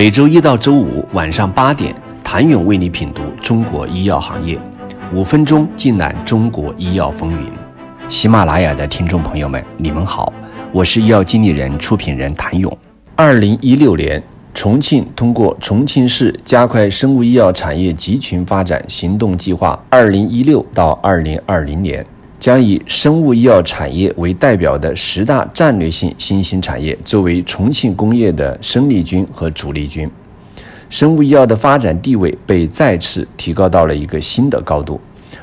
每周一到周五晚上八点，谭勇为你品读中国医药行业，五分钟尽览中国医药风云。喜马拉雅的听众朋友们，你们好，我是医药经理人、出品人谭勇。二零一六年，重庆通过重庆市加快生物医药产业集群发展行动计划（二零一六到二零二零年）。将以生物医药产业为代表的十大战略性新兴产业作为重庆工业的生力军和主力军，生物医药的发展地位被再次提高到了一个新的高度，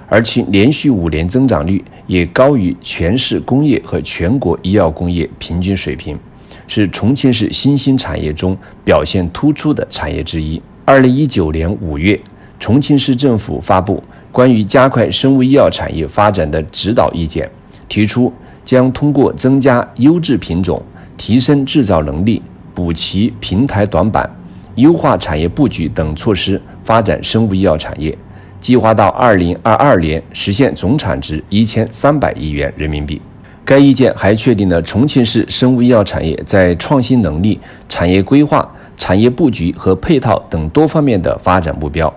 而其连续五年增长率也高于全市工业和全国医药工业平均水平，是重庆市新兴产业中表现突出的产业之一。二零一九年五月。重庆市政府发布关于加快生物医药产业发展的指导意见，提出将通过增加优质品种、提升制造能力、补齐平台短板、优化产业布局等措施发展生物医药产业，计划到二零二二年实现总产值一千三百亿元人民币。该意见还确定了重庆市生物医药产业在创新能力、产业规划、产业布局和配套等多方面的发展目标。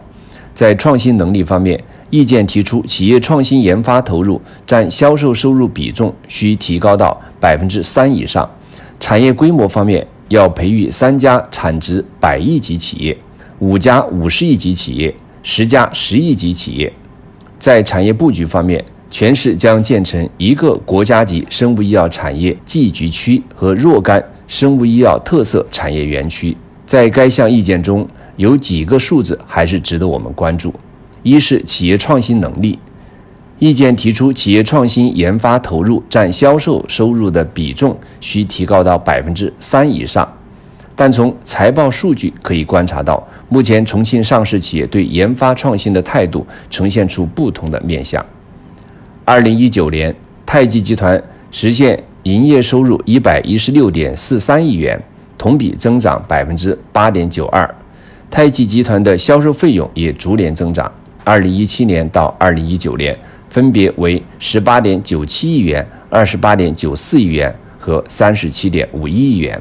在创新能力方面，意见提出，企业创新研发投入占销售收入比重需提高到百分之三以上。产业规模方面，要培育三家产值百亿级企业，五家五十亿级企业，十家十亿级企业。在产业布局方面，全市将建成一个国家级生物医药产业集聚区和若干生物医药特色产业园区。在该项意见中。有几个数字还是值得我们关注：一是企业创新能力，意见提出企业创新研发投入占销售收入的比重需提高到百分之三以上。但从财报数据可以观察到，目前重庆上市企业对研发创新的态度呈现出不同的面相。二零一九年，太极集团实现营业收入一百一十六点四三亿元，同比增长百分之八点九二。太极集团的销售费用也逐年增长，二零一七年到二零一九年分别为十八点九七亿元、二十八点九四亿元和三十七点五一亿元，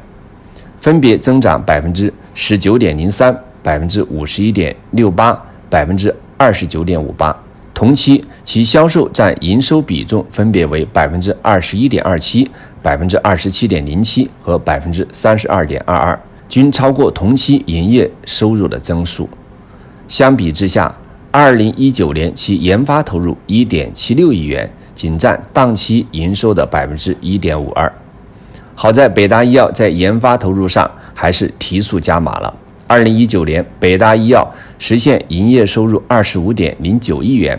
分别增长百分之十九点零三、百分之五十一点六八、百分之二十九点五八。同期其销售占营收比重分别为百分之二十一点二七、百分之二十七点零七和百分之三十二点二二。均超过同期营业收入的增速。相比之下，二零一九年其研发投入一点七六亿元，仅占当期营收的百分之一点五二。好在北大医药在研发投入上还是提速加码了。二零一九年，北大医药实现营业收入二十五点零九亿元，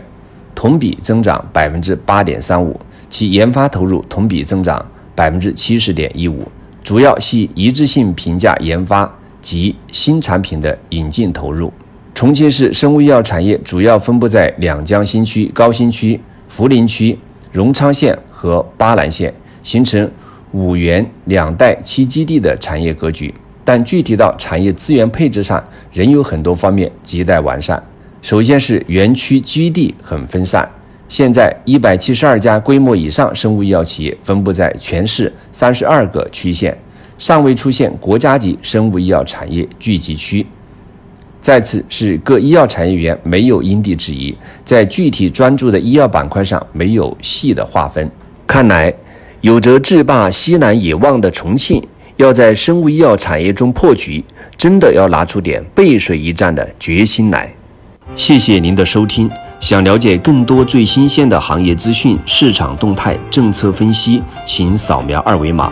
同比增长百分之八点三五，其研发投入同比增长百分之七十点一五。主要系一致性评价研发及新产品的引进投入。重庆市生物医药产业主要分布在两江新区、高新区、涪陵区、荣昌县和巴南县，形成五园两带七基地的产业格局。但具体到产业资源配置上，仍有很多方面亟待完善。首先是园区基地很分散。现在一百七十二家规模以上生物医药企业分布在全市三十二个区县，尚未出现国家级生物医药产业聚集区。再次是各医药产业园没有因地制宜，在具体专注的医药板块上没有细的划分。看来，有着制霸西南野望的重庆，要在生物医药产业中破局，真的要拿出点背水一战的决心来。谢谢您的收听。想了解更多最新鲜的行业资讯、市场动态、政策分析，请扫描二维码